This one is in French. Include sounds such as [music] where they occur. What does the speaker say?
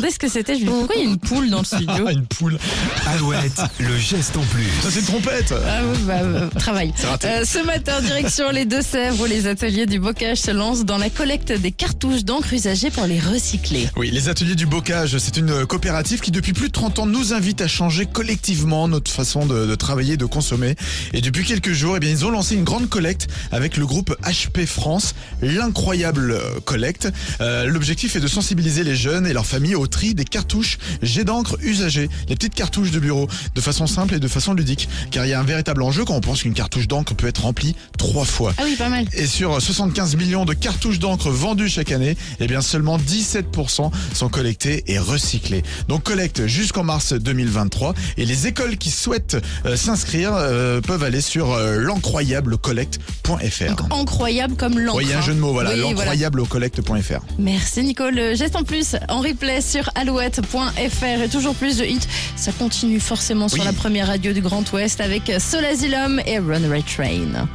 demandé ce que c'était. Je lui ai dit, pourquoi il y a une poule dans le [laughs] studio Ah, une poule. Alouette, le geste en plus. Ça, c'est une trompette. Ah ouais, bah, euh, travail. raté. Euh, ce matin, direction les Deux-Sèvres, où les ateliers du bocage se lancent dans la collecte des cartouches d'encre usagées pour les recycler. Oui, les ateliers du bocage, c'est une coopérative qui depuis plus de 30 ans nous invite à changer collectivement notre façon de, de travailler, de consommer. Et depuis quelques jours, eh bien, ils ont lancé une grande collecte avec le groupe HP France, l'incroyable euh, collecte. Euh, L'objectif est de sensibiliser les jeunes et leurs familles au tri des cartouches jet d'encre usagées, les petites cartouches de bureau, de façon simple et de façon ludique. Car il y a un véritable enjeu quand on pense qu'une cartouche d'encre peut être remplie trois fois. Ah oui, pas mal. Et sur 75 millions de cartouches d'encre vendues chaque année, eh bien seulement 17% sont collectées et recyclées. Donc collecte jusqu'en mars 2023 et les écoles qui souhaitent euh, s'inscrire euh, peuvent aller sur euh, l'encroyablecollecte.fr. Donc, incroyable comme l'encre. Oui, il y a un jeu de mots, voilà, Oui, voilà. l'encroyablecollecte.fr. Merci Nicole. Le Geste en plus en replay sur alouette.fr et toujours plus de hits. Ça continue forcément sur Oui. la première radio du Grand Ouest avec Soul Asylum et Runaway Train.